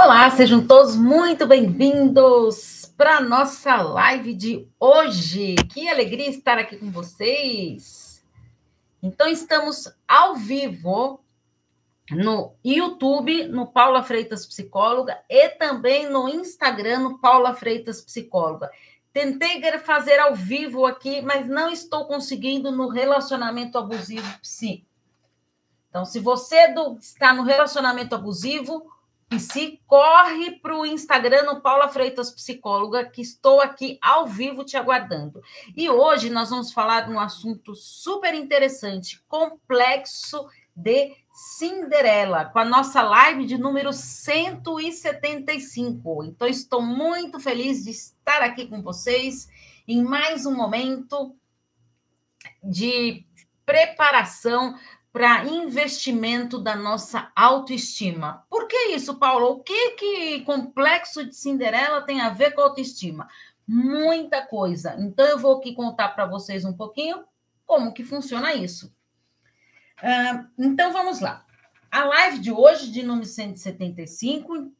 Olá, sejam todos muito bem-vindos para nossa live de hoje. Que alegria estar aqui com vocês. Então, estamos ao vivo no YouTube, no Paula Freitas Psicóloga, e também no Instagram, no Paula Freitas Psicóloga. Tentei fazer ao vivo aqui, mas não estou conseguindo no relacionamento abusivo psi. Então, se você está no relacionamento abusivo, e se corre para o Instagram no Paula Freitas Psicóloga, que estou aqui ao vivo te aguardando. E hoje nós vamos falar de um assunto super interessante, complexo de Cinderela, com a nossa live de número 175. Então, estou muito feliz de estar aqui com vocês em mais um momento de preparação para investimento da nossa autoestima. Por que isso, Paulo? O que que complexo de Cinderela tem a ver com autoestima? Muita coisa. Então eu vou aqui contar para vocês um pouquinho como que funciona isso. Uh, então vamos lá. A live de hoje, de número 175,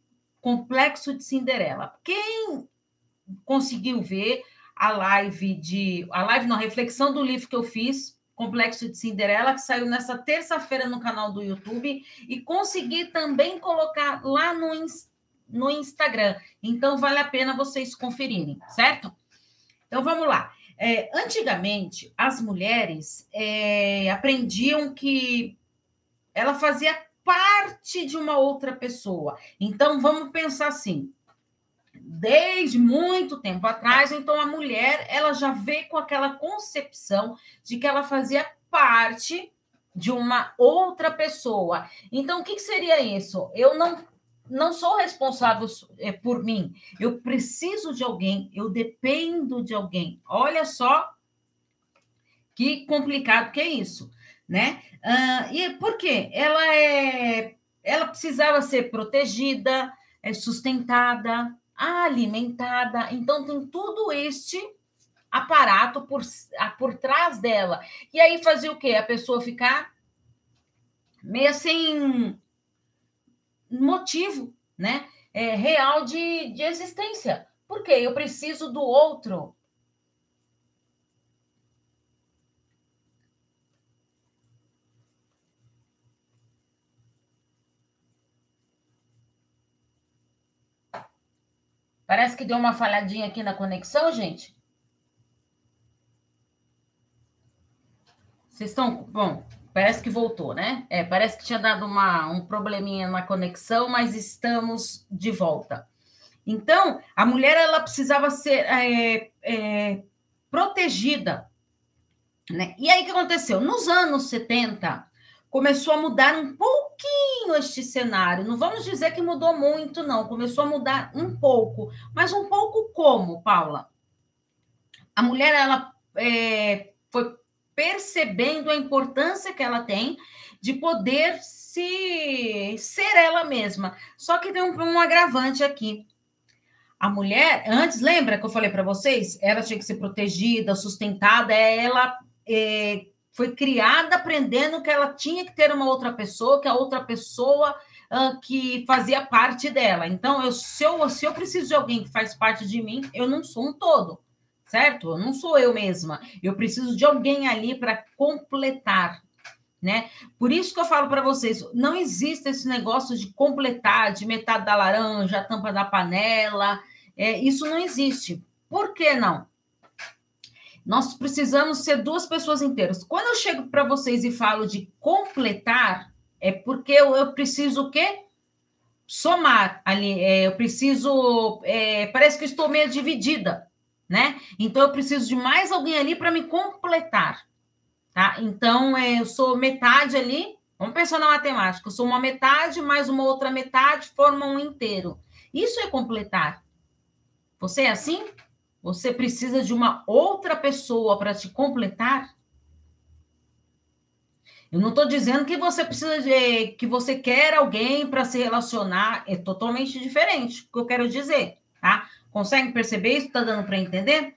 Complexo de Cinderela. Quem conseguiu ver a live de a live na reflexão do livro que eu fiz Complexo de Cinderela, que saiu nessa terça-feira no canal do YouTube, e consegui também colocar lá no, no Instagram. Então, vale a pena vocês conferirem, certo? Então, vamos lá. É, antigamente, as mulheres é, aprendiam que ela fazia parte de uma outra pessoa. Então, vamos pensar assim: desde muito tempo atrás, então a mulher ela já veio com aquela concepção de que ela fazia parte de uma outra pessoa. Então, o que, que seria isso? Eu não não sou responsável é, por mim. Eu preciso de alguém, eu dependo de alguém. Olha só que complicado que é isso, né? Uh, e por quê? Ela é, ela precisava ser protegida, é sustentada, alimentada. Então, tem tudo este aparato por, por trás dela. E aí fazia o quê? A pessoa ficar meio sem motivo, né? É, real de, de existência. Por quê? Eu preciso do outro. Parece que deu uma falhadinha aqui na conexão, gente. Vocês estão. Bom, parece que voltou, né? É, parece que tinha dado uma, um probleminha na conexão, mas estamos de volta. Então, a mulher ela precisava ser é, é, protegida. Né? E aí o que aconteceu? Nos anos 70, começou a mudar um pouquinho este cenário. Não vamos dizer que mudou muito, não. Começou a mudar um pouco. Mas um pouco como, Paula? A mulher, ela é, foi percebendo a importância que ela tem de poder se ser ela mesma. Só que tem um, um agravante aqui. A mulher, antes, lembra que eu falei para vocês? Ela tinha que ser protegida, sustentada, ela é, foi criada aprendendo que ela tinha que ter uma outra pessoa, que a outra pessoa uh, que fazia parte dela. Então, eu, se, eu, se eu preciso de alguém que faz parte de mim, eu não sou um todo, certo? Eu não sou eu mesma. Eu preciso de alguém ali para completar. Né? Por isso que eu falo para vocês, não existe esse negócio de completar, de metade da laranja, a tampa da panela, é, isso não existe. Por que não? Nós precisamos ser duas pessoas inteiras. Quando eu chego para vocês e falo de completar, é porque eu, eu preciso o quê? Somar ali. É, eu preciso. É, parece que estou meio dividida, né? Então eu preciso de mais alguém ali para me completar. Tá? Então é, eu sou metade ali. Vamos pensar na matemática. Eu sou uma metade, mais uma outra metade, formam um inteiro. Isso é completar. Você é assim? Você precisa de uma outra pessoa para te completar? Eu não estou dizendo que você precisa de que você quer alguém para se relacionar, é totalmente diferente o que eu quero dizer, tá? Consegue perceber isso? Está dando para entender?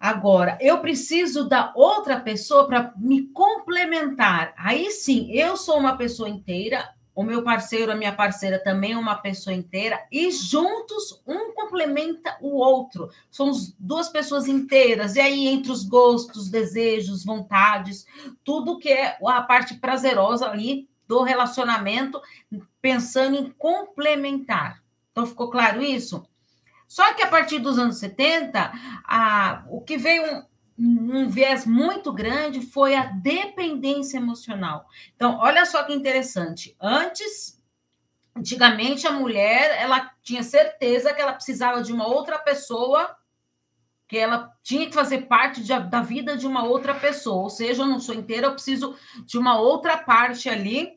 Agora, eu preciso da outra pessoa para me complementar. Aí sim, eu sou uma pessoa inteira, o meu parceiro, a minha parceira também é uma pessoa inteira, e juntos um complementa o outro. Somos duas pessoas inteiras, e aí entre os gostos, desejos, vontades, tudo que é a parte prazerosa ali do relacionamento, pensando em complementar. Então, ficou claro isso? Só que a partir dos anos 70, a, o que veio um, viés muito grande foi a dependência emocional. Então, olha só que interessante. Antes, antigamente, a mulher ela tinha certeza que ela precisava de uma outra pessoa, que ela tinha que fazer parte de, da vida de uma outra pessoa. Ou seja, eu não sou inteira, eu preciso de uma outra parte ali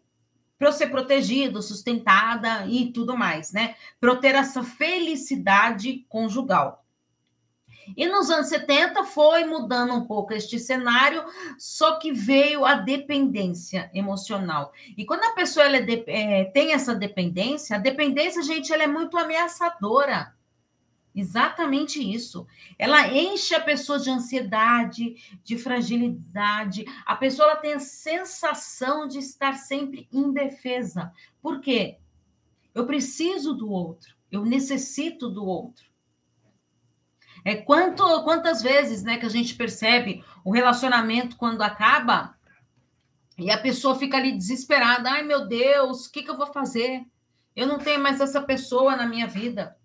para eu ser protegido, sustentada e tudo mais, né? Para eu ter essa felicidade conjugal. E nos anos 70 foi mudando um pouco este cenário, só que veio a dependência emocional. E quando a pessoa ela é, é, tem essa dependência, a dependência, gente, ela é muito ameaçadora. Exatamente isso. Ela enche a pessoa de ansiedade, de fragilidade. A pessoa ela tem a sensação de estar sempre indefesa. Por quê? Eu preciso do outro, eu necessito do outro. É quanto, quantas vezes, né, que a gente percebe o relacionamento quando acaba e a pessoa fica ali desesperada. Ai, meu Deus, o que, que eu vou fazer? Eu não tenho mais essa pessoa na minha vida.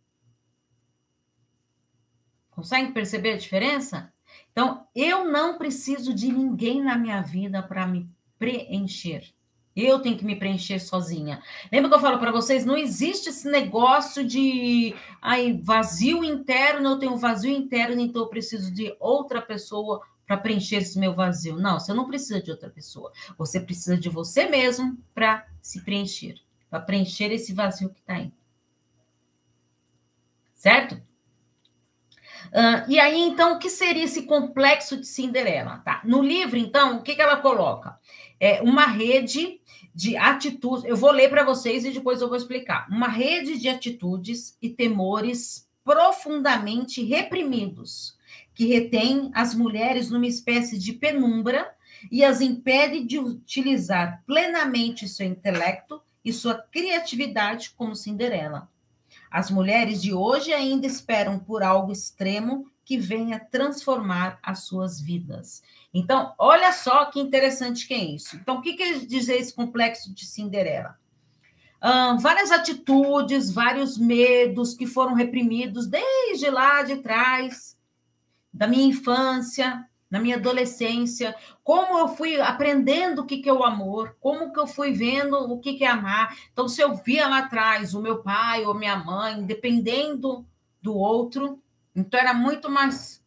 Consegue perceber a diferença? Então, eu não preciso de ninguém na minha vida para me preencher. Eu tenho que me preencher sozinha. Lembra que eu falo para vocês? Não existe esse negócio de ai, vazio interno, eu tenho um vazio interno, então eu preciso de outra pessoa para preencher esse meu vazio. Não, você não precisa de outra pessoa. Você precisa de você mesmo para se preencher, para preencher esse vazio que está aí. Certo? Uh, e aí, então, o que seria esse complexo de Cinderela? Tá? No livro, então, o que, que ela coloca? É uma rede de atitudes. Eu vou ler para vocês e depois eu vou explicar. Uma rede de atitudes e temores profundamente reprimidos que retém as mulheres numa espécie de penumbra e as impede de utilizar plenamente seu intelecto e sua criatividade como Cinderela. As mulheres de hoje ainda esperam por algo extremo que venha transformar as suas vidas. Então, olha só que interessante que é isso. Então, o que quer dizer esse complexo de Cinderela? várias atitudes, vários medos que foram reprimidos desde lá de trás, da minha infância, na minha adolescência, como eu fui aprendendo o que, que é o amor, como que eu fui vendo o que, que é amar. Então, se eu via lá atrás o meu pai ou minha mãe, dependendo do outro, então era muito mais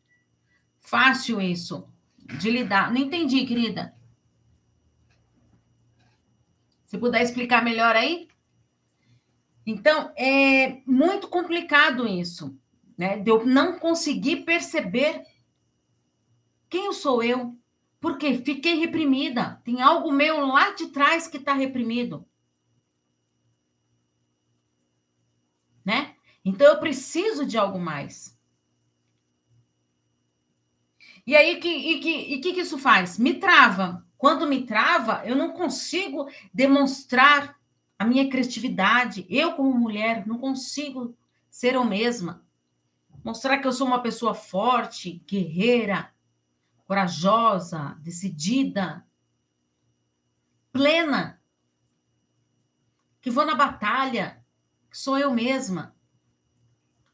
fácil isso de lidar. Não entendi, querida. Se puder explicar melhor aí? Então, é muito complicado isso, né? De eu não conseguir perceber quem sou eu. Porque fiquei reprimida. Tem algo meu lá de trás que está reprimido. Né? Então eu preciso de algo mais. E aí, que, e que, e que, que isso faz? Me trava. Quando me trava, eu não consigo demonstrar a minha criatividade. Eu, como mulher, não consigo ser eu mesma. Mostrar que eu sou uma pessoa forte, guerreira, corajosa, decidida, plena. Que vou na batalha, que sou eu mesma.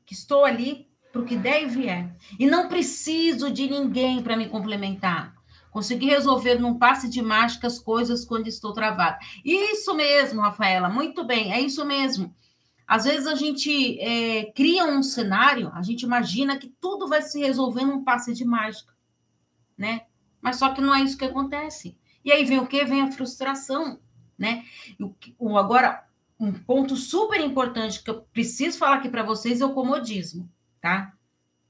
Que estou ali para o que der e vier. E não preciso de ninguém para me complementar. Consegui resolver num passe de mágica as coisas quando estou travada. Isso mesmo, Rafaela, muito bem, é isso mesmo. Às vezes a gente é, cria um cenário, a gente imagina que tudo vai se resolver num passe de mágica, né? Mas só que não é isso que acontece. E aí vem o quê? Vem a frustração, né? O, o, agora, um ponto super importante que eu preciso falar aqui para vocês é o comodismo tá?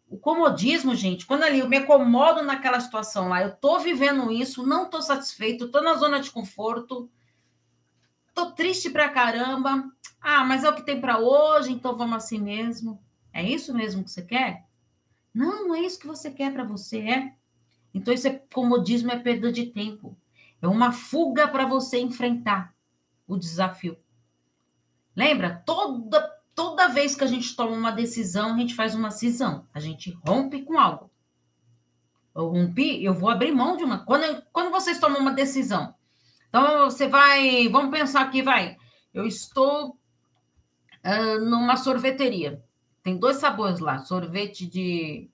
O comodismo, gente, quando ali eu me acomodo naquela situação lá, eu tô vivendo isso, não tô satisfeito, tô na zona de conforto, tô triste pra caramba. Ah, mas é o que tem para hoje, então vamos assim mesmo. É isso mesmo que você quer? Não, não é isso que você quer para você, é? Então isso é comodismo, é perda de tempo. É uma fuga para você enfrentar o desafio. Lembra? Toda, toda vez que a gente toma uma decisão, a gente faz uma cisão. A gente rompe com algo. Eu rompi, eu vou abrir mão de uma. Quando, quando vocês tomam uma decisão, então você vai. Vamos pensar aqui, vai. Eu estou uh, numa sorveteria. Tem dois sabores lá: sorvete de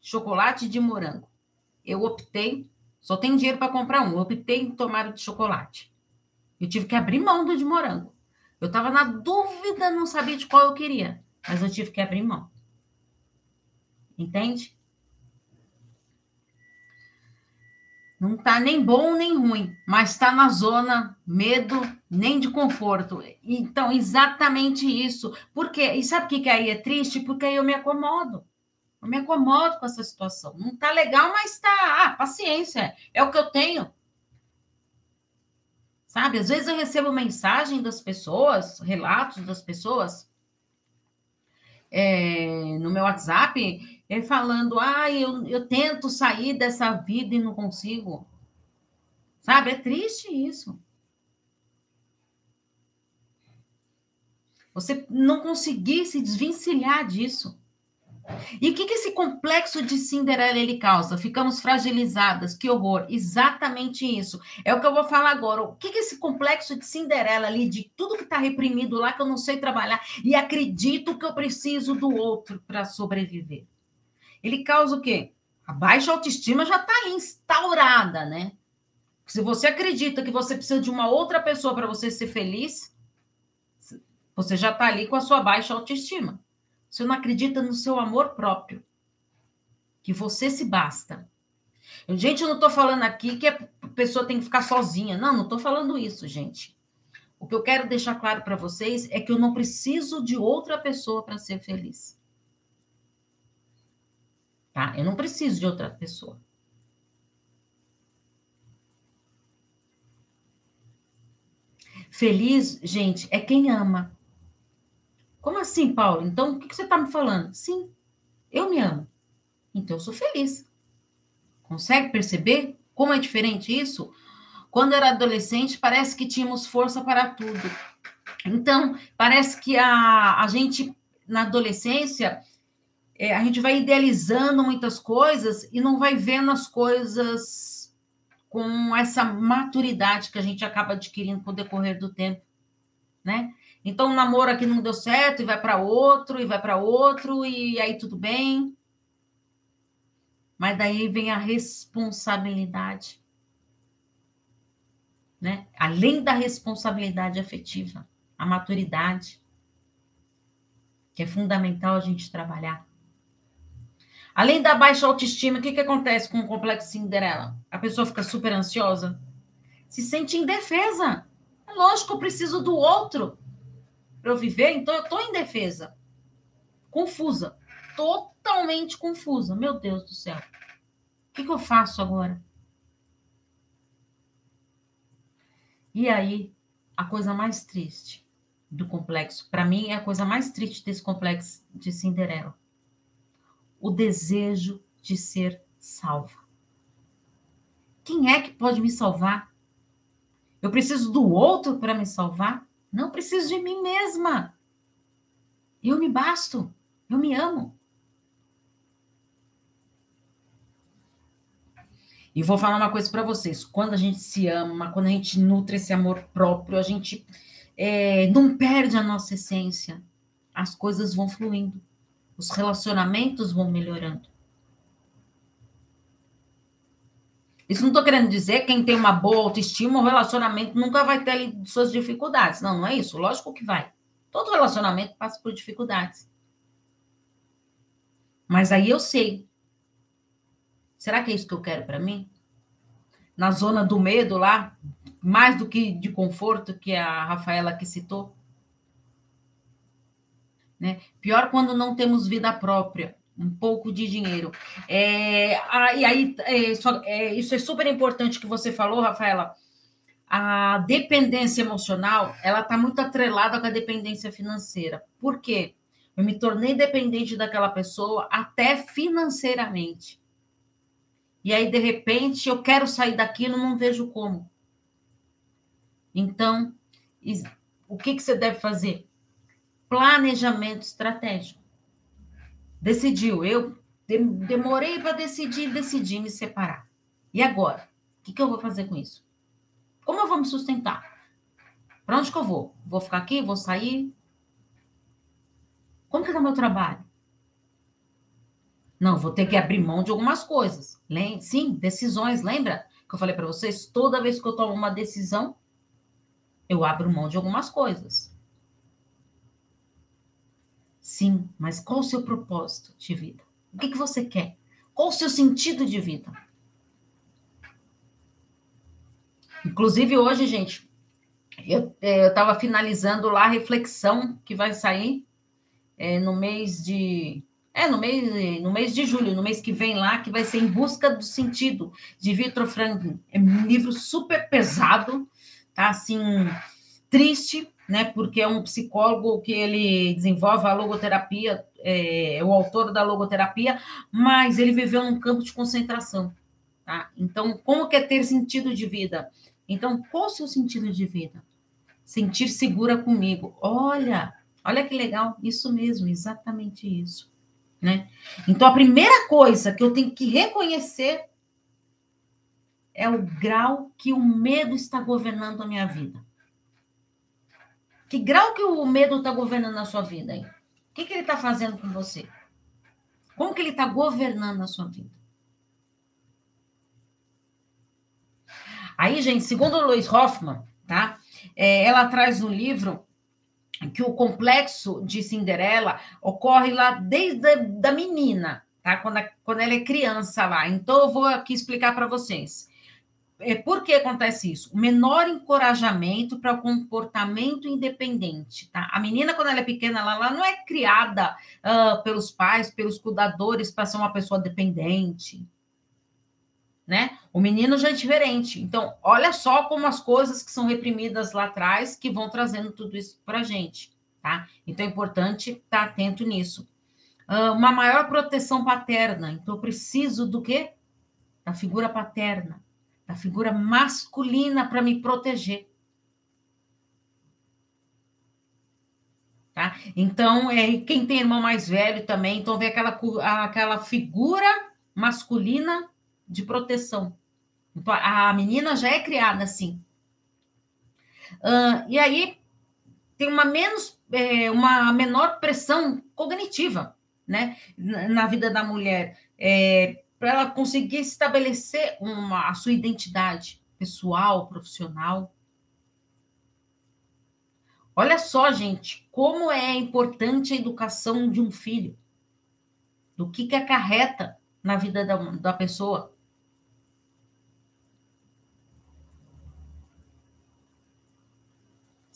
chocolate e de morango. Eu optei, só tenho dinheiro para comprar um. Eu optei em tomar o de chocolate. Eu tive que abrir mão do de morango. Eu estava na dúvida, não sabia de qual eu queria, mas eu tive que abrir mão. Entende? Não está nem bom nem ruim, mas está na zona medo nem de conforto. Então, exatamente isso. Por quê? E sabe o que, que aí é triste? Porque aí eu me acomodo. Eu me acomodo com essa situação. Não está legal, mas está. Ah, paciência. É o que eu tenho. Sabe? Às vezes eu recebo mensagem das pessoas, relatos das pessoas é, no meu WhatsApp, é, falando: ah, eu, eu tento sair dessa vida e não consigo. Sabe? É triste isso. Você não conseguir se desvencilhar disso. E o que, que esse complexo de Cinderela ele causa? Ficamos fragilizadas, que horror. Exatamente isso. É o que eu vou falar agora. O que, que esse complexo de Cinderela ali, de tudo que está reprimido lá, que eu não sei trabalhar, e acredito que eu preciso do outro para sobreviver. Ele causa o quê? A baixa autoestima já está instaurada, né? Se você acredita que você precisa de uma outra pessoa para você ser feliz, você já está ali com a sua baixa autoestima. Você não acredita no seu amor próprio, que você se basta. Gente, eu não estou falando aqui que a pessoa tem que ficar sozinha. Não, não estou falando isso, gente. O que eu quero deixar claro para vocês é que eu não preciso de outra pessoa para ser feliz. Tá? Eu não preciso de outra pessoa. Feliz, gente, é quem ama. Como assim, Paulo? Então, o que você está me falando? Sim, eu me amo. Então, eu sou feliz. Consegue perceber como é diferente isso? Quando era adolescente, parece que tínhamos força para tudo. Então, parece que a, a gente, na adolescência, é, a gente vai idealizando muitas coisas e não vai vendo as coisas com essa maturidade que a gente acaba adquirindo com o decorrer do tempo, né? Então, um namoro aqui não deu certo e vai para outro, e vai para outro, e aí tudo bem. Mas daí vem a responsabilidade. Né? Além da responsabilidade afetiva, a maturidade, que é fundamental a gente trabalhar. Além da baixa autoestima, o que, que acontece com o complexo Cinderela? A pessoa fica super ansiosa, se sente indefesa. É lógico, eu preciso do outro para eu viver, então eu estou indefesa, confusa, totalmente confusa. Meu Deus do céu, o que, que eu faço agora? E aí, a coisa mais triste do complexo, para mim, é a coisa mais triste desse complexo de Cinderela: o desejo de ser salva. Quem é que pode me salvar? Eu preciso do outro para me salvar? Não preciso de mim mesma. Eu me basto. Eu me amo. E vou falar uma coisa para vocês: quando a gente se ama, quando a gente nutre esse amor próprio, a gente é, não perde a nossa essência. As coisas vão fluindo, os relacionamentos vão melhorando. Isso não estou querendo dizer que quem tem uma boa autoestima, o relacionamento nunca vai ter ali suas dificuldades. Não, não é isso. Lógico que vai. Todo relacionamento passa por dificuldades. Mas aí eu sei. Será que é isso que eu quero para mim? Na zona do medo lá, mais do que de conforto que a Rafaela que citou. Né? Pior quando não temos vida própria um pouco de dinheiro. É, e aí, é, só, é, isso é super importante que você falou, Rafaela. A dependência emocional, ela está muito atrelada com a dependência financeira. Por quê? Eu me tornei dependente daquela pessoa até financeiramente. E aí, de repente, eu quero sair daquilo, não vejo como. Então, o que, que você deve fazer? planejamento estratégico. Decidiu, eu demorei para decidir, decidi me separar. E agora? O que, que eu vou fazer com isso? Como eu vou me sustentar? Para onde que eu vou? Vou ficar aqui? Vou sair? Como que o meu trabalho? Não, vou ter que abrir mão de algumas coisas. Sim, decisões. Lembra que eu falei para vocês? Toda vez que eu tomo uma decisão, eu abro mão de algumas coisas. Sim, mas qual o seu propósito de vida? O que, que você quer? Qual o seu sentido de vida? Inclusive, hoje, gente, eu estava é, finalizando lá a reflexão que vai sair é, no mês de. É, no mês, no mês de julho, no mês que vem lá, que vai ser Em Busca do Sentido, de Victor Franklin. É um livro super pesado, tá? Assim, triste, né? Porque é um psicólogo que ele desenvolve a logoterapia, é, é o autor da logoterapia, mas ele viveu num campo de concentração, tá? Então, como que é ter sentido de vida? Então, qual o seu sentido de vida? Sentir segura comigo. Olha, olha que legal, isso mesmo, exatamente isso. Né? Então, a primeira coisa que eu tenho que reconhecer é o grau que o medo está governando a minha vida. Que grau que o medo está governando a sua vida aí? O que, que ele está fazendo com você? Como que ele está governando a sua vida? Aí, gente, segundo Lois Hoffman, tá? É, ela traz no livro que o complexo de Cinderela ocorre lá desde a da menina, tá? Quando, a, quando ela é criança lá. Então, eu vou aqui explicar para vocês. É, por que acontece isso? Menor encorajamento para o comportamento independente, tá? A menina, quando ela é pequena, ela, ela não é criada uh, pelos pais, pelos cuidadores, para ser uma pessoa dependente, né? O menino já é diferente. Então, olha só como as coisas que são reprimidas lá atrás que vão trazendo tudo isso para a gente, tá? Então, é importante estar tá atento nisso. Uh, uma maior proteção paterna. Então, eu preciso do quê? Da figura paterna, da figura masculina para me proteger. Tá? Então, é, quem tem irmão mais velho também, então vê aquela, aquela figura masculina de proteção. Então, a menina já é criada assim. Uh, e aí tem uma menos, é, uma menor pressão cognitiva, né, na vida da mulher, é, para ela conseguir estabelecer uma, a sua identidade pessoal, profissional. Olha só, gente, como é importante a educação de um filho, do que que acarreta na vida da, da pessoa.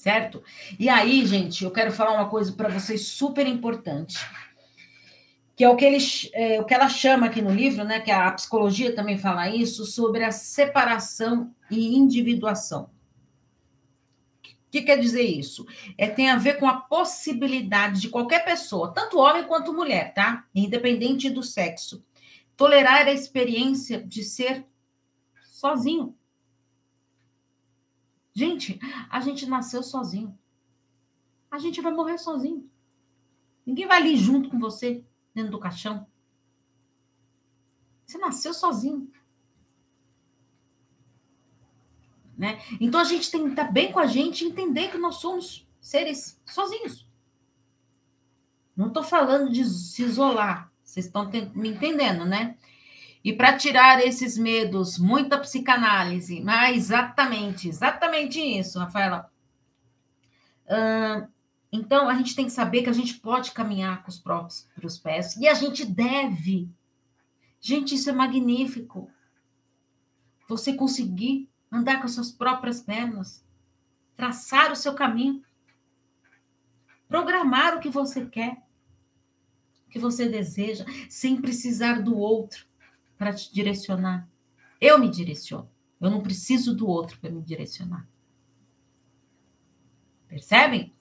certo? E aí, gente, eu quero falar uma coisa para vocês super importante, que é o que, ele, é, o que ela chama aqui no livro, né? Que a psicologia também fala isso, sobre a separação e individuação. O que quer dizer isso? É, tem a ver com a possibilidade de qualquer pessoa, tanto homem quanto mulher, tá? Independente do sexo, tolerar a experiência de ser sozinho. Gente, a gente nasceu sozinho. A gente vai morrer sozinho. Ninguém vai ali junto com você, dentro do caixão. Você nasceu sozinho. Né? Então a gente tem que estar bem com a gente e entender que nós somos seres sozinhos. Não estou falando de se isolar. Vocês estão me entendendo, né? E para tirar esses medos, muita psicanálise. Mas exatamente, exatamente isso, Rafaela. Uh, então, a gente tem que saber que a gente pode caminhar com os próprios pés. E a gente deve. Gente, isso é magnífico. Você conseguir andar com as suas próprias pernas. Traçar o seu caminho. Programar o que você quer. O que você deseja. Sem precisar do outro para te direcionar. Eu me direciono. Eu não preciso do outro para me direcionar. Percebem?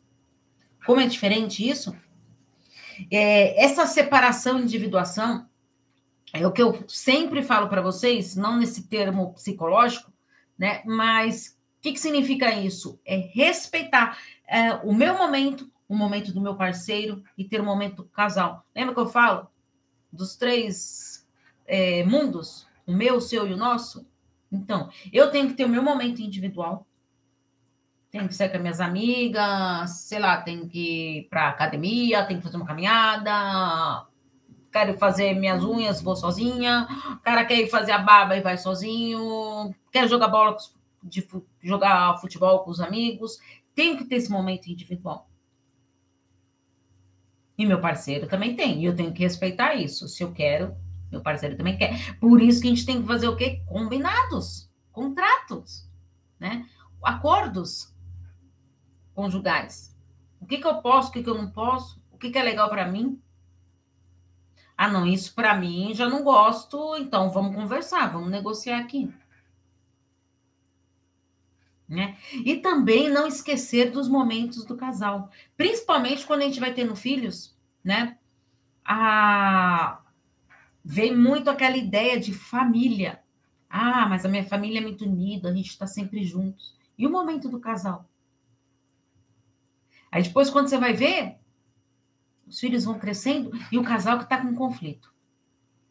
Como é diferente isso? É, essa separação individuação é o que eu sempre falo para vocês, não nesse termo psicológico, né? Mas o que, que significa isso? É respeitar é, o meu momento, o momento do meu parceiro e ter o momento casal. Lembra que eu falo dos três é, mundos? O meu, o seu e o nosso? Então, eu tenho que ter o meu momento individual. Tenho que sair com as minhas amigas, sei lá, tenho que ir para academia, tenho que fazer uma caminhada, quero fazer minhas unhas, vou sozinha. O cara quer ir fazer a barba e vai sozinho. Quero jogar bola, de, jogar futebol com os amigos. Tenho que ter esse momento individual. E meu parceiro também tem. E eu tenho que respeitar isso. Se eu quero, meu parceiro também quer. Por isso que a gente tem que fazer o quê? Combinados, contratos, né? Acordos conjugais. O que, que eu posso, o que, que eu não posso, o que, que é legal para mim. Ah, não, isso para mim já não gosto, então vamos conversar, vamos negociar aqui. Né? E também não esquecer dos momentos do casal, principalmente quando a gente vai tendo filhos, né? A... Vem muito aquela ideia de família. Ah, mas a minha família é muito unida, a gente está sempre juntos. E o momento do casal? Aí depois, quando você vai ver, os filhos vão crescendo e o casal que está com conflito.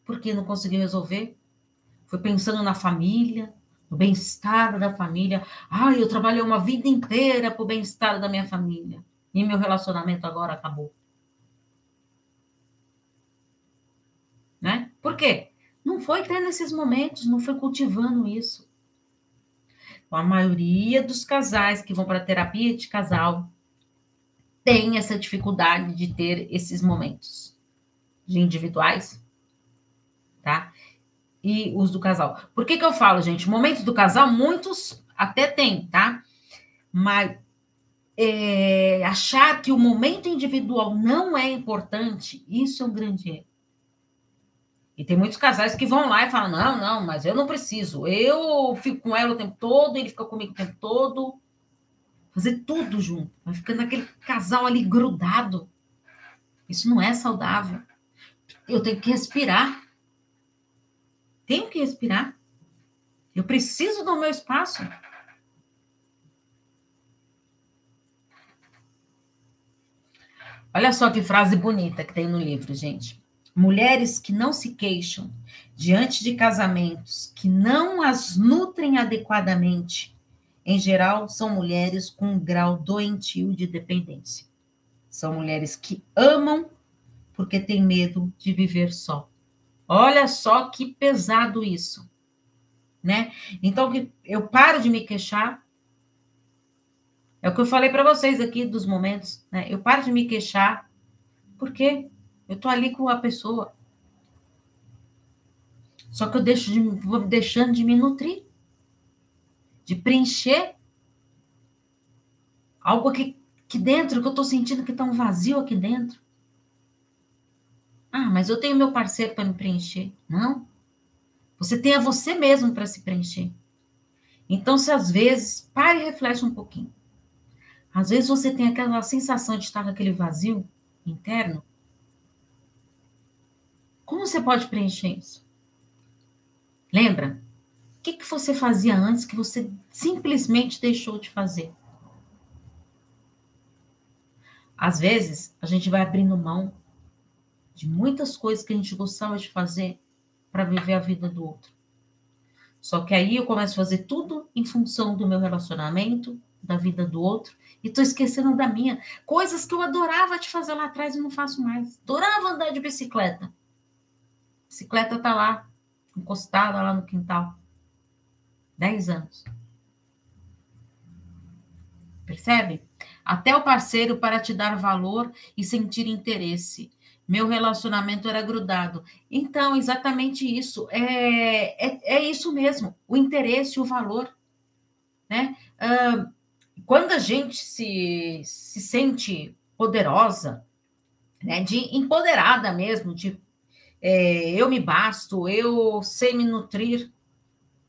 Porque não conseguiu resolver? Foi pensando na família, o bem-estar da família. Ah, eu trabalhei uma vida inteira para o bem-estar da minha família. E meu relacionamento agora acabou. Né? Por quê? Não foi tendo esses momentos, não foi cultivando isso. A maioria dos casais que vão para terapia de casal tem essa dificuldade de ter esses momentos de individuais, tá? e os do casal. Por que, que eu falo, gente? Momentos do casal, muitos até tem, tá? Mas é, achar que o momento individual não é importante, isso é um grande erro. E tem muitos casais que vão lá e falam: não, não, mas eu não preciso. Eu fico com ela o tempo todo, ele fica comigo o tempo todo. Fazer tudo junto. Vai ficando aquele casal ali grudado. Isso não é saudável. Eu tenho que respirar tenho que respirar. Eu preciso do meu espaço. Olha só que frase bonita que tem no livro, gente. Mulheres que não se queixam diante de casamentos que não as nutrem adequadamente, em geral, são mulheres com um grau doentio de dependência. São mulheres que amam porque têm medo de viver só. Olha só que pesado isso, né? Então eu paro de me queixar. É o que eu falei para vocês aqui dos momentos, né? Eu paro de me queixar porque eu tô ali com a pessoa. Só que eu deixo de, vou deixando de me nutrir, de preencher algo aqui, aqui dentro que eu tô sentindo que tá um vazio aqui dentro. Ah, mas eu tenho meu parceiro para me preencher. Não. Você tem a você mesmo para se preencher. Então, se às vezes, pare e reflete um pouquinho. Às vezes você tem aquela sensação de estar naquele vazio interno. Como você pode preencher isso? Lembra? O que, que você fazia antes que você simplesmente deixou de fazer? Às vezes, a gente vai abrindo mão de muitas coisas que a gente gostava de fazer para viver a vida do outro. Só que aí eu começo a fazer tudo em função do meu relacionamento, da vida do outro, e tô esquecendo da minha. Coisas que eu adorava de fazer lá atrás e não faço mais. Adorava andar de bicicleta. A bicicleta tá lá, encostada lá no quintal. Dez anos. Percebe? Até o parceiro para te dar valor e sentir interesse meu relacionamento era grudado. Então, exatamente isso. É, é, é isso mesmo, o interesse, o valor. Né? Quando a gente se, se sente poderosa, né, de empoderada mesmo, de é, eu me basto, eu sei me nutrir,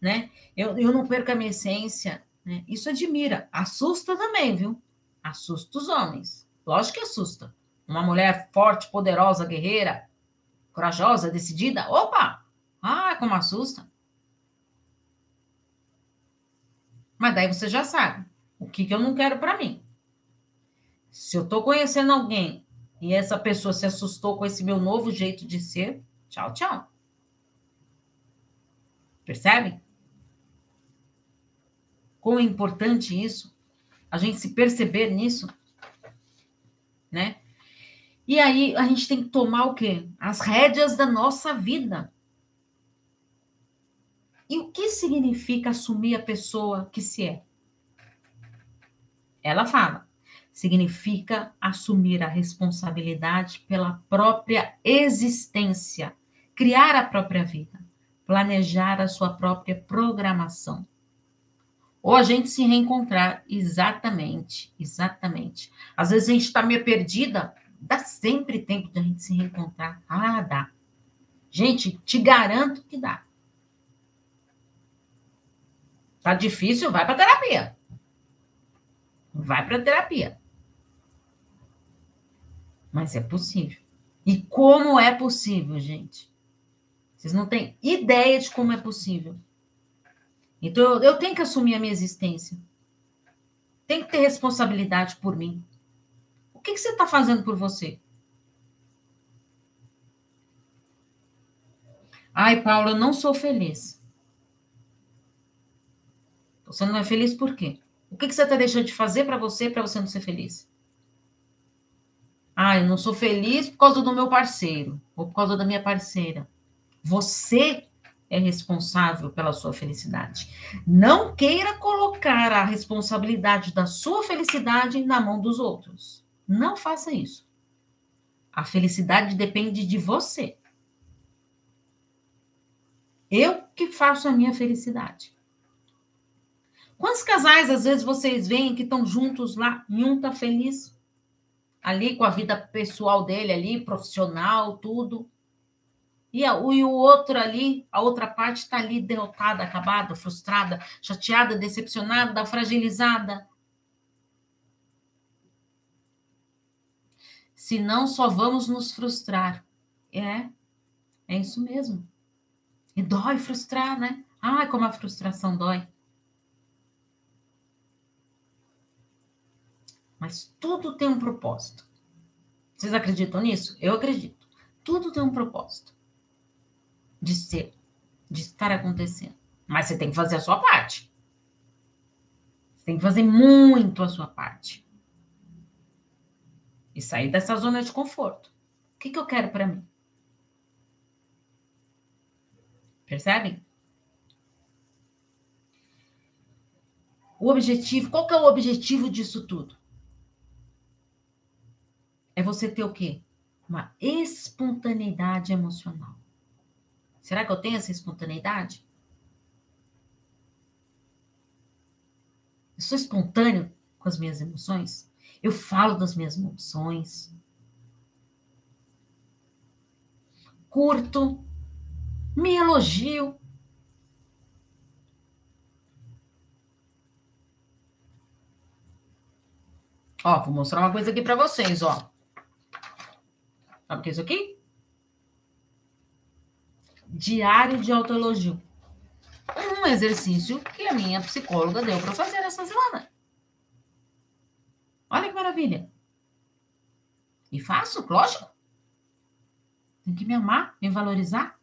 né? Eu, eu não perco a minha essência, né? Isso admira, assusta também, viu? Assusta os homens, lógico que assusta. Uma mulher forte, poderosa, guerreira, corajosa, decidida. Opa! Ah, como assusta. Mas daí você já sabe o que, que eu não quero para mim. Se eu estou conhecendo alguém e essa pessoa se assustou com esse meu novo jeito de ser, tchau, tchau. Percebe? Quão é importante isso? A gente se perceber nisso, né? E aí a gente tem que tomar o quê? As rédeas da nossa vida. E o que significa assumir a pessoa que se é? Ela fala: significa assumir a responsabilidade pela própria existência, criar a própria vida, planejar a sua própria programação. Ou a gente se reencontrar. Exatamente, exatamente. Às vezes a gente está meio perdida, dá sempre tempo de a gente se reencontrar. Ah, dá. Gente, te garanto que dá. Tá difícil, vai para terapia. Vai para terapia. Mas é possível. E como é possível, gente? Vocês não têm ideia de como é possível. Então, eu, eu tenho que assumir a minha existência. Tem que ter responsabilidade por mim. O que, que você está fazendo por você? Ai, Paula, eu não sou feliz. Você não é feliz por quê? O que, que você está deixando de fazer para você para você não ser feliz? Ah, eu não sou feliz por causa do meu parceiro ou por causa da minha parceira. Você é responsável pela sua felicidade. Não queira colocar a responsabilidade da sua felicidade na mão dos outros. Não faça isso. A felicidade depende de você. Eu que faço a minha felicidade. Quantos casais, às vezes, vocês veem que estão juntos lá e um está feliz? Ali com a vida pessoal dele, ali, profissional, tudo. E, a, e o outro ali, a outra parte está ali derrotada, acabada, frustrada, chateada, decepcionada, fragilizada. Senão só vamos nos frustrar. É, é isso mesmo. E dói frustrar, né? Ai, como a frustração dói. Mas tudo tem um propósito. Vocês acreditam nisso? Eu acredito. Tudo tem um propósito de ser, de estar acontecendo. Mas você tem que fazer a sua parte. Você tem que fazer muito a sua parte. E sair dessa zona de conforto. O que, que eu quero para mim? Percebem? O objetivo, qual que é o objetivo disso tudo? é você ter o quê? Uma espontaneidade emocional. Será que eu tenho essa espontaneidade? Eu sou espontâneo com as minhas emoções? Eu falo das minhas emoções. Curto, me elogio. Ó, vou mostrar uma coisa aqui para vocês, ó. Sabe o que é isso aqui? Diário de autoelogio. Um exercício que a minha psicóloga deu para fazer essa semana. Olha que maravilha. E faço, lógico. Tem que me amar, me valorizar.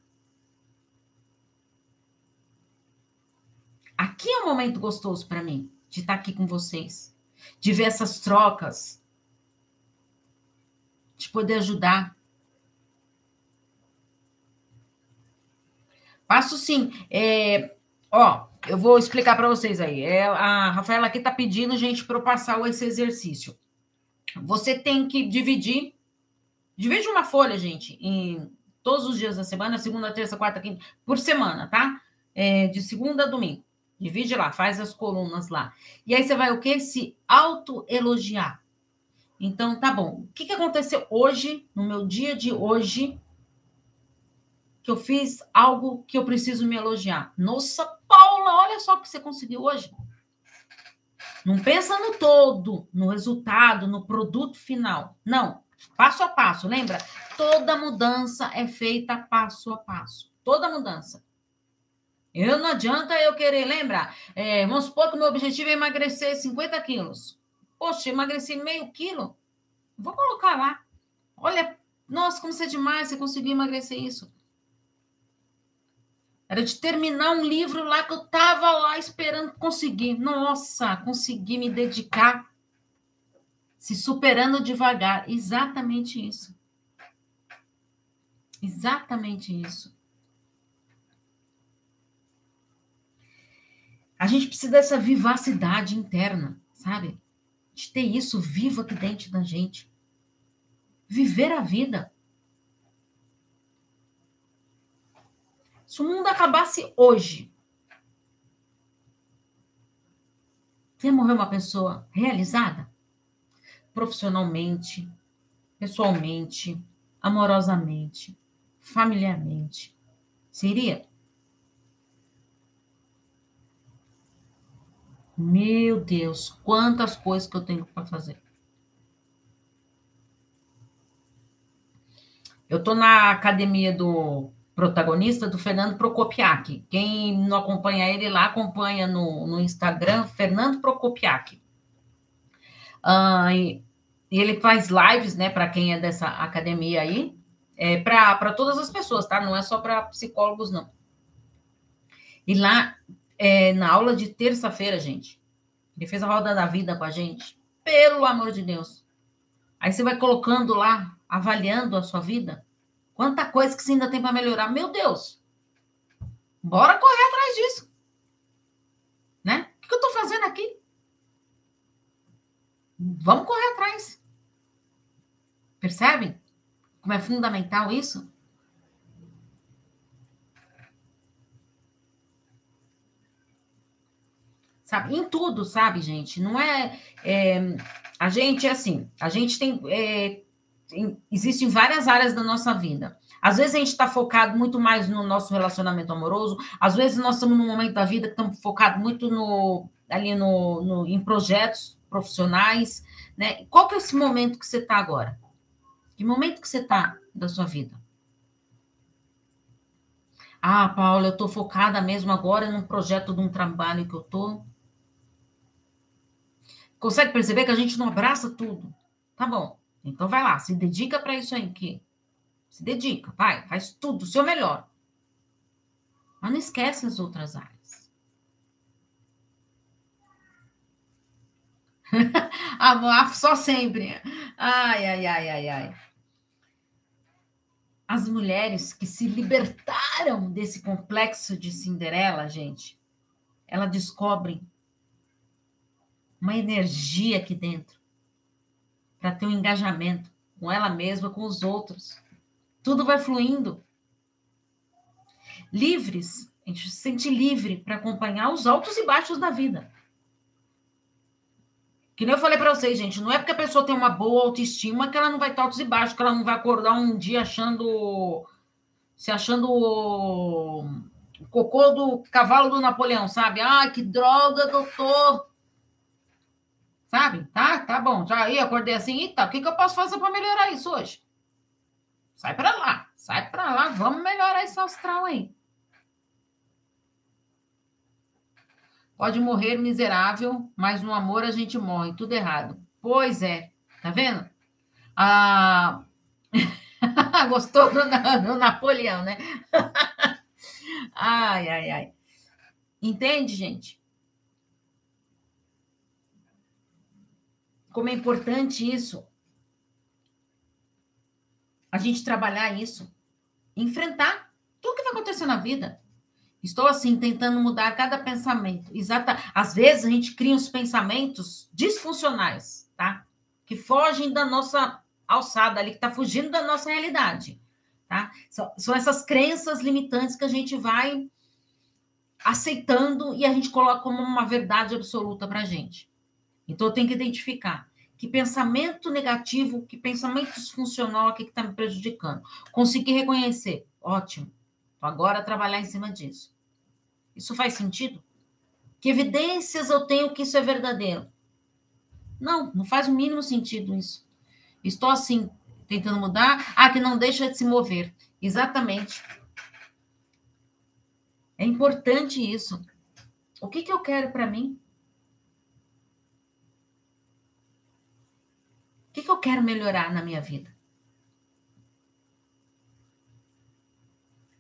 Aqui é um momento gostoso para mim, de estar aqui com vocês, de ver essas trocas, de poder ajudar. Passo sim. É, ó, eu vou explicar para vocês aí. É, a Rafaela aqui está pedindo, gente, para eu passar esse exercício. Você tem que dividir. Divide uma folha, gente, em todos os dias da semana, segunda, terça, quarta, quinta, por semana, tá? É, de segunda a domingo. Divide lá, faz as colunas lá. E aí você vai o quê? Se autoelogiar. Então, tá bom. O que, que aconteceu hoje, no meu dia de hoje, que eu fiz algo que eu preciso me elogiar. Nossa, Paula, olha só o que você conseguiu hoje. Não pensa no todo, no resultado, no produto final. Não, passo a passo. Lembra? Toda mudança é feita passo a passo. Toda mudança. Eu não adianta eu querer, lembra? É, vamos supor que o meu objetivo é emagrecer 50 quilos. Poxa, emagreci meio quilo. Vou colocar lá. Olha, nossa, como você é demais, você conseguiu emagrecer isso. Era de terminar um livro lá que eu estava lá esperando conseguir. Nossa, consegui me dedicar. Se superando devagar. Exatamente isso. Exatamente isso. A gente precisa dessa vivacidade interna, sabe? De ter isso vivo aqui dentro da gente. Viver a vida. Se o mundo acabasse hoje, ia morrer uma pessoa realizada? Profissionalmente, pessoalmente, amorosamente, familiarmente. Seria? Meu Deus, quantas coisas que eu tenho para fazer. Eu estou na academia do protagonista, do Fernando Procopiak. Quem não acompanha ele lá, acompanha no, no Instagram, Fernando Procopiak. Ah, e, e, ele faz lives, né, para quem é dessa academia aí, é, para todas as pessoas, tá? Não é só para psicólogos, não. E lá, é, na aula de terça-feira, gente, ele fez a roda da vida com a gente. Pelo amor de Deus. Aí você vai colocando lá, avaliando a sua vida. Quanta coisa que você ainda tem para melhorar. Meu Deus. Bora correr atrás disso. Né? O que eu estou fazendo aqui? Vamos correr atrás. Percebem? Como é fundamental isso? Sabe? Em tudo, sabe, gente? Não é. é a gente, é assim, a gente tem. É, tem existem várias áreas da nossa vida. Às vezes a gente está focado muito mais no nosso relacionamento amoroso, às vezes nós estamos num momento da vida que estamos focados muito no, ali no, no, em projetos profissionais, né? Qual que é esse momento que você está agora? Que momento que você está da sua vida? Ah, Paula, eu estou focada mesmo agora num projeto de um trabalho que eu estou. Consegue perceber que a gente não abraça tudo? Tá bom. Então vai lá, se dedica para isso aí. Que... Se dedica, vai, faz tudo, o seu melhor. Mas não esquece as outras áreas. Amor, só sempre. Ai, ai, ai, ai, ai as mulheres que se libertaram desse complexo de Cinderela, gente, elas descobrem uma energia aqui dentro para ter um engajamento com ela mesma, com os outros. Tudo vai fluindo. Livres, a gente se sente livre para acompanhar os altos e baixos da vida. Que nem eu falei para vocês, gente, não é porque a pessoa tem uma boa autoestima que ela não vai estar altos e baixos, que ela não vai acordar um dia achando. se achando o cocô do cavalo do Napoleão, sabe? Ai, que droga que eu tô. Sabe? Tá, tá bom. Já aí acordei assim, eita, o que, que eu posso fazer para melhorar isso hoje? Sai para lá, sai para lá, vamos melhorar esse astral aí. Pode morrer miserável, mas no amor a gente morre, tudo errado. Pois é, tá vendo? Ah... Gostou do, do Napoleão, né? ai, ai, ai. Entende, gente? Como é importante isso. A gente trabalhar isso. Enfrentar tudo que vai acontecer na vida. Estou assim tentando mudar cada pensamento. Exata. Às vezes a gente cria uns pensamentos disfuncionais, tá? Que fogem da nossa alçada ali, que está fugindo da nossa realidade, tá? São, essas crenças limitantes que a gente vai aceitando e a gente coloca como uma verdade absoluta para a gente. Então eu tenho que identificar que pensamento negativo, que pensamento disfuncional aqui que está me prejudicando. Conseguir reconhecer, ótimo. Agora trabalhar em cima disso. Isso faz sentido? Que evidências eu tenho que isso é verdadeiro? Não, não faz o mínimo sentido isso. Estou assim, tentando mudar. Ah, que não deixa de se mover. Exatamente. É importante isso. O que, que eu quero para mim? Que, que eu quero melhorar na minha vida?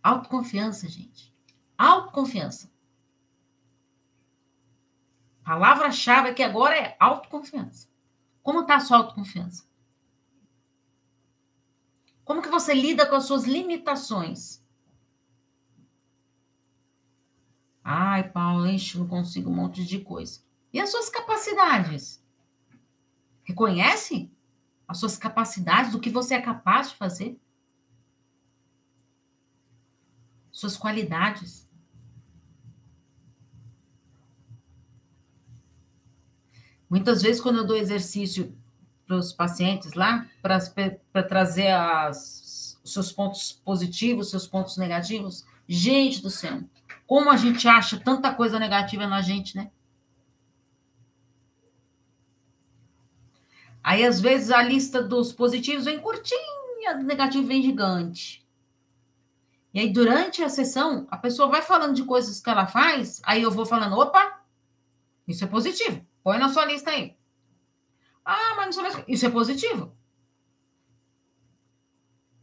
Autoconfiança, gente. Autoconfiança. Palavra-chave aqui agora é autoconfiança. Como está a sua autoconfiança? Como que você lida com as suas limitações? Ai, Paulo, enche, não consigo um monte de coisa. E as suas capacidades? Reconhece as suas capacidades, do que você é capaz de fazer? Suas qualidades. Muitas vezes, quando eu dou exercício para os pacientes lá, para trazer as, seus pontos positivos, seus pontos negativos, gente do céu, como a gente acha tanta coisa negativa na gente, né? Aí, às vezes, a lista dos positivos vem curtinha, do negativo vem gigante. E aí, durante a sessão, a pessoa vai falando de coisas que ela faz, aí eu vou falando, opa, isso é positivo. Põe na sua lista aí. Ah, mas não sou Isso é positivo.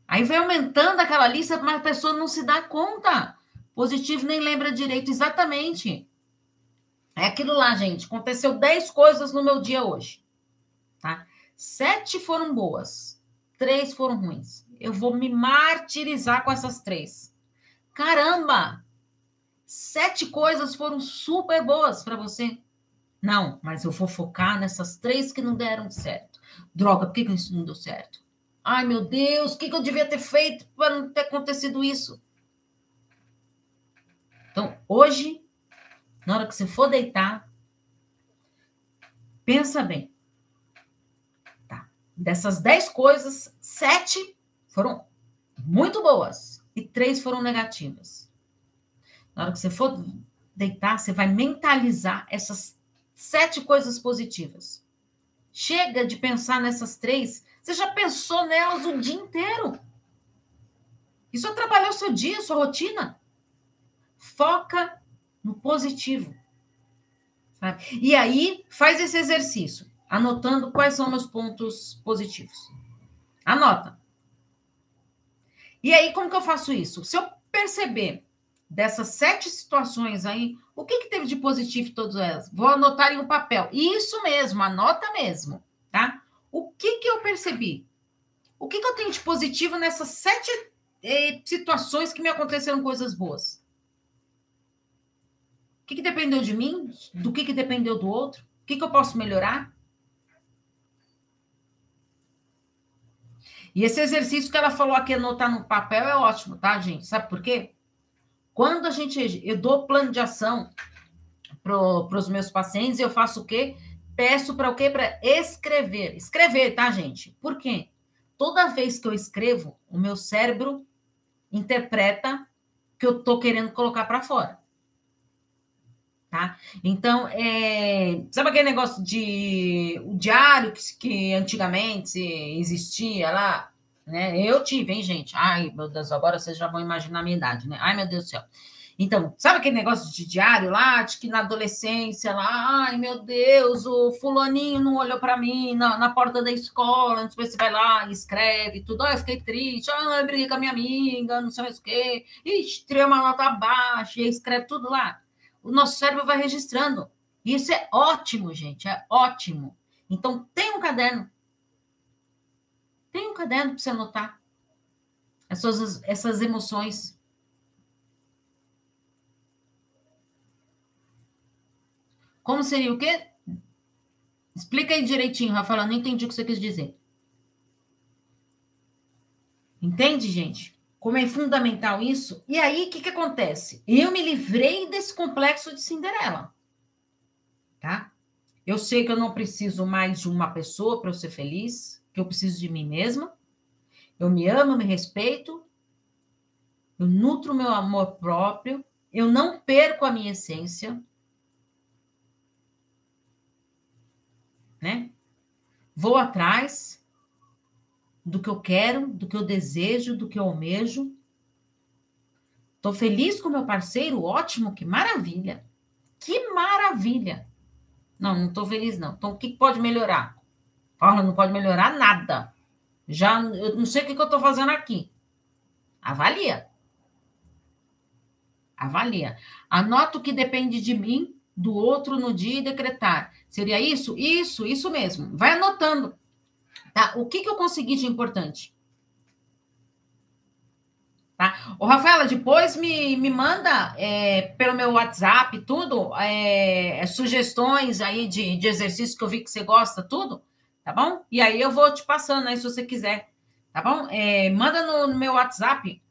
Aí vai aumentando aquela lista, mas a pessoa não se dá conta. Positivo nem lembra direito exatamente. É aquilo lá, gente. Aconteceu 10 coisas no meu dia hoje. Sete foram boas, três foram ruins. Eu vou me martirizar com essas três. Caramba! Sete coisas foram super boas para você. Não, mas eu vou focar nessas três que não deram certo. Droga, por que, isso não deu certo? Ai, meu Deus, o que eu devia ter feito para não ter acontecido isso? Então, hoje, na hora que você for deitar, pensa bem. Dessas dez coisas, sete foram muito boas e três foram negativas. Na hora que você for deitar, você vai mentalizar essas sete coisas positivas. Chega de pensar nessas três. Você já pensou nelas o dia inteiro. Isso atrapalhou seu dia, sua rotina. Foca no positivo. Sabe? E aí, faz esse exercício, anotando quais são meus pontos positivos. Anota. E aí, como que eu faço isso? Se eu perceber dessas sete situações aí, o que, que teve de positivo em todas elas? Vou anotar em um papel. Isso mesmo, anota mesmo, tá? O que, que eu percebi? O que, que eu tenho de positivo nessas sete eh, situações que me aconteceram coisas boas? O que, que dependeu de mim? Do que, que dependeu do outro? O que, que eu posso melhorar? E esse exercício que ela falou aqui, anotar no papel, é ótimo, tá, gente? Sabe por quê? Quando a gente, eu dou plano de ação para os meus pacientes, eu faço o quê? Peço para o quê? Para escrever. Escrever, tá, gente? Por quê? Toda vez que eu escrevo, o meu cérebro interpreta que eu estou querendo colocar para fora. Tá? Então, é... sabe aquele negócio de o diário que, que antigamente existia lá? né? Eu tive, hein, gente? Ai, meu Deus, agora vocês já vão imaginar a minha idade, né? Ai, meu Deus do céu. Então, sabe aquele negócio de diário lá, de que na adolescência lá, ai meu Deus, o fulaninho não olhou para mim na, na, porta da escola, depois você vai lá e escreve tudo, ai, eu fiquei triste, ai, eu briguei com a minha amiga, não sei mais o quê, tirei uma nota baixa, e escreve tudo lá. O nosso cérebro vai registrando. Isso é ótimo, gente, é ótimo. Então, tem um caderno, tem um caderno para você anotar essas, essas emoções. Como seria o quê? Explica aí direitinho, Rafaela. Não entendi o que você quis dizer. Entende, gente? Como é fundamental isso? E aí, o que, que acontece? Eu me livrei desse complexo de Cinderela. Tá? Eu sei que eu não preciso mais de uma pessoa para eu ser feliz que eu preciso de mim mesma, eu me amo, me respeito, eu nutro meu amor próprio, eu não perco a minha essência, né? Vou atrás do que eu quero, do que eu desejo, do que eu almejo. Estou feliz com meu parceiro, ótimo, que maravilha. Que maravilha. Não, não estou feliz, não. Então, o que pode melhorar? Paula, não pode melhorar nada. Já, eu não sei o que, que eu estou fazendo aqui. Avalia. Avalia. Anota o que depende de mim, do outro no dia e decretar. Seria isso? Isso, isso mesmo. Vai anotando. Tá? O que, que eu consegui de importante? Tá? Ô, Rafaela, depois me, me manda é, pelo meu WhatsApp tudo, é, sugestões aí de, de exercício que eu vi que você gosta, tudo, tá bom? E aí eu vou te passando aí se você quiser, tá bom? É, manda no, no, meu WhatsApp,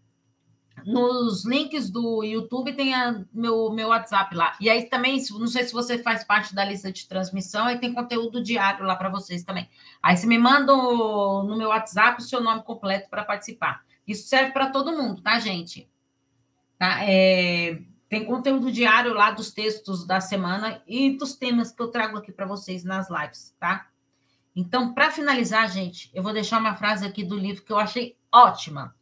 nos links do YouTube tem a, meu, meu WhatsApp lá. E aí também, não sei se você faz parte da lista de transmissão, aí tem conteúdo diário lá para vocês também. Aí você me manda no meu WhatsApp o seu nome completo para participar. Isso serve para todo mundo, tá, gente? Tá? É, tem conteúdo diário lá dos textos da semana e dos temas que eu trago aqui para vocês nas lives, tá? Então, para finalizar, gente, eu vou deixar uma frase aqui do livro que eu achei ótima.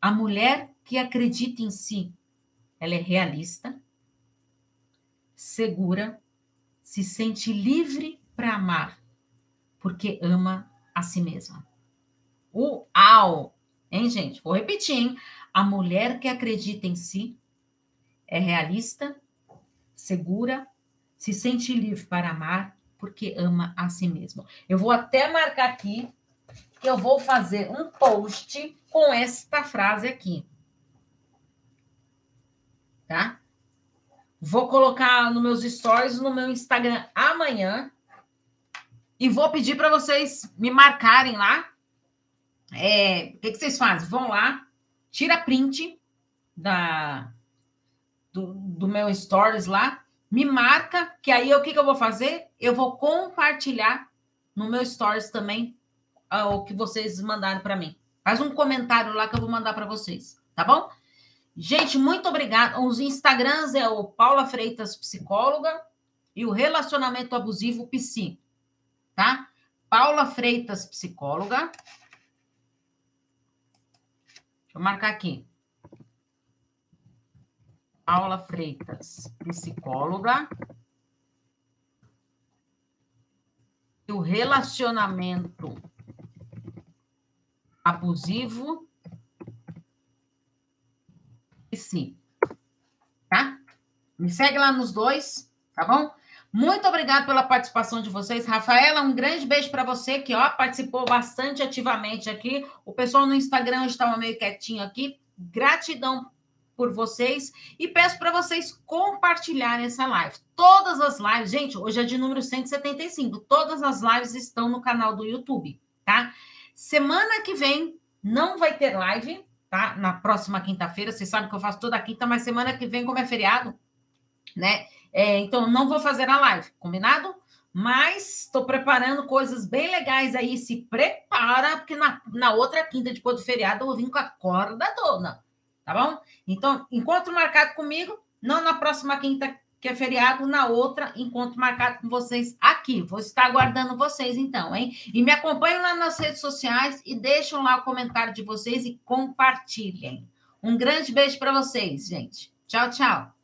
A mulher que acredita em si, ela é realista, segura, se sente livre para amar, porque ama a si mesma. Uau! Hein, gente? Vou repetir, hein? A mulher que acredita em si é realista, segura, se sente livre para amar, porque ama a si mesma. Eu vou até marcar aqui que eu vou fazer um post com esta frase aqui. Tá? Vou colocar nos meus stories no meu Instagram amanhã e vou pedir para vocês me marcarem lá é, o que, que, vocês fazem? Vão lá, tira print da, do, do meu stories lá, me marca, que aí o que, que eu vou fazer? Eu vou compartilhar no meu stories também uh, o que vocês mandaram para mim. Faz um comentário lá que eu vou mandar para vocês, tá bom? Gente, muito obrigada. Os Instagrams é o Paula Freitas Psicóloga e o Relacionamento Abusivo Psi, tá? Paula Freitas Psicóloga Deixa eu marcar aqui. Paula Freitas, psicóloga. O relacionamento abusivo e sim. Tá? Me segue lá nos dois, tá bom? Muito obrigada pela participação de vocês. Rafaela, um grande beijo para você que ó, participou bastante ativamente aqui. O pessoal no Instagram estava meio quietinho aqui. Gratidão por vocês e peço para vocês compartilharem essa live. Todas as lives, gente, hoje é de número 175. Todas as lives estão no canal do YouTube, tá? Semana que vem não vai ter live, tá? Na próxima quinta-feira, vocês sabem que eu faço toda quinta, mas semana que vem, como é feriado, né? É, então, não vou fazer a live, combinado? Mas estou preparando coisas bem legais aí. Se prepara, porque na, na outra quinta, depois do feriado, eu vir com a corda toda. Tá bom? Então, encontro marcado comigo, não na próxima quinta, que é feriado, na outra, encontro marcado com vocês aqui. Vou estar aguardando vocês, então, hein? E me acompanhem lá nas redes sociais e deixem lá o comentário de vocês e compartilhem. Um grande beijo para vocês, gente. Tchau, tchau.